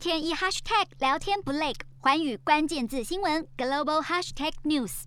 天一 hashtag 聊天不累，环宇关键字新闻 global hashtag news。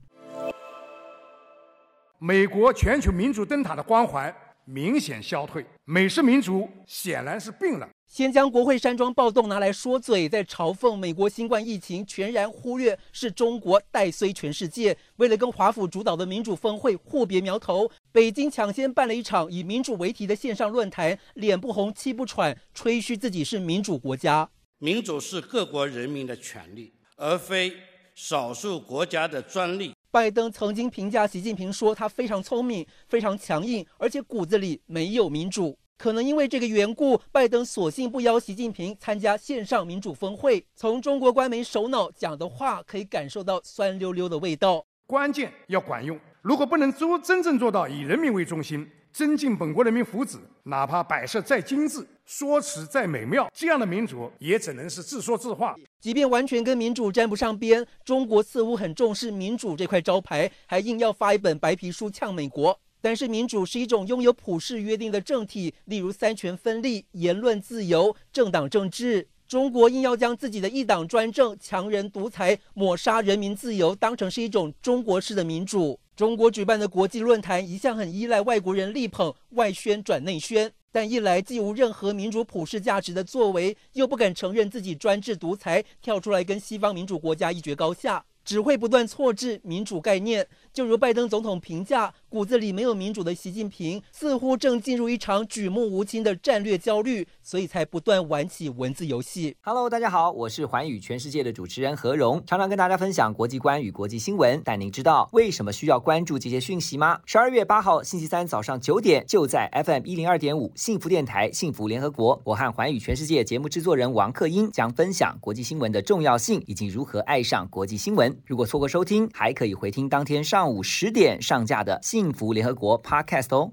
美国全球民主灯塔的光环明显消退，美式民主显然是病了。先将国会山庄暴动拿来说嘴，再嘲讽美国新冠疫情，全然忽略是中国带衰全世界。为了跟华府主导的民主峰会互别苗头，北京抢先办了一场以民主为题的线上论坛，脸不红气不喘，吹嘘自己是民主国家。民主是各国人民的权利，而非少数国家的专利。拜登曾经评价习近平说，他非常聪明，非常强硬，而且骨子里没有民主。可能因为这个缘故，拜登索性不邀习近平参加线上民主峰会。从中国官媒首脑讲的话，可以感受到酸溜溜的味道。关键要管用，如果不能做真正做到以人民为中心，增进本国人民福祉，哪怕摆设再精致，说辞再美妙，这样的民主也只能是自说自话。即便完全跟民主沾不上边，中国似乎很重视民主这块招牌，还硬要发一本白皮书呛美国。但是民主是一种拥有普世约定的政体，例如三权分立、言论自由、政党政治。中国硬要将自己的一党专政、强人独裁、抹杀人民自由当成是一种中国式的民主。中国举办的国际论坛一向很依赖外国人力捧，外宣转内宣，但一来既无任何民主普世价值的作为，又不敢承认自己专制独裁，跳出来跟西方民主国家一决高下。只会不断错置民主概念，就如拜登总统评价，骨子里没有民主的习近平，似乎正进入一场举目无亲的战略焦虑，所以才不断玩起文字游戏。Hello，大家好，我是寰宇全世界的主持人何荣，常常跟大家分享国际观与国际新闻。但您知道为什么需要关注这些讯息吗？十二月八号星期三早上九点，就在 FM 一零二点五幸福电台幸福联合国，我和寰宇全世界节目制作人王克英将分享国际新闻的重要性以及如何爱上国际新闻。如果错过收听，还可以回听当天上午十点上架的《幸福联合国》Podcast 哦。